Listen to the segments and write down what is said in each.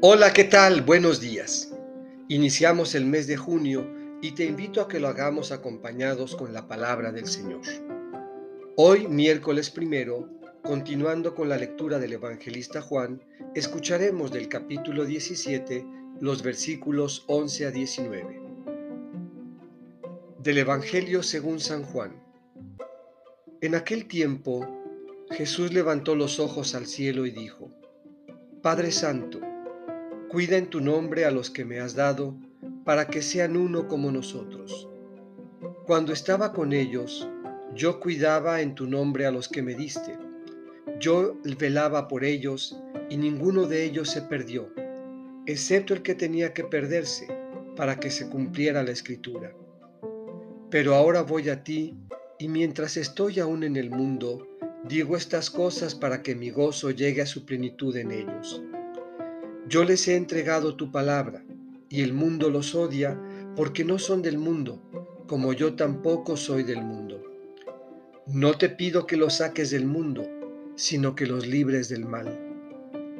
Hola, ¿qué tal? Buenos días. Iniciamos el mes de junio y te invito a que lo hagamos acompañados con la palabra del Señor. Hoy, miércoles primero, continuando con la lectura del evangelista Juan, escucharemos del capítulo 17 los versículos 11 a 19. Del Evangelio según San Juan. En aquel tiempo, Jesús levantó los ojos al cielo y dijo, Padre Santo, cuida en tu nombre a los que me has dado, para que sean uno como nosotros. Cuando estaba con ellos, yo cuidaba en tu nombre a los que me diste. Yo velaba por ellos, y ninguno de ellos se perdió, excepto el que tenía que perderse, para que se cumpliera la escritura. Pero ahora voy a ti, y mientras estoy aún en el mundo, digo estas cosas para que mi gozo llegue a su plenitud en ellos. Yo les he entregado tu palabra, y el mundo los odia porque no son del mundo, como yo tampoco soy del mundo. No te pido que los saques del mundo, sino que los libres del mal.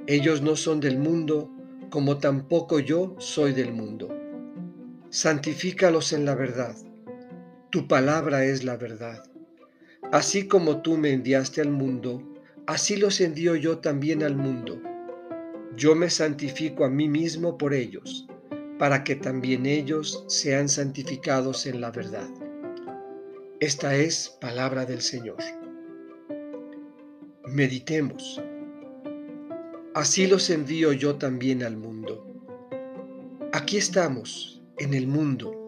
Ellos no son del mundo, como tampoco yo soy del mundo. Santifícalos en la verdad tu palabra es la verdad. Así como tú me enviaste al mundo, así los envío yo también al mundo. Yo me santifico a mí mismo por ellos, para que también ellos sean santificados en la verdad. Esta es palabra del Señor. Meditemos. Así los envío yo también al mundo. Aquí estamos, en el mundo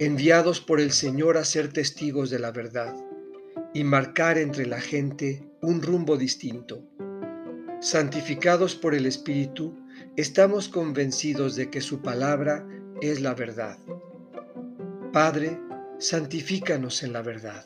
enviados por el Señor a ser testigos de la verdad y marcar entre la gente un rumbo distinto. Santificados por el Espíritu, estamos convencidos de que su palabra es la verdad. Padre, santifícanos en la verdad.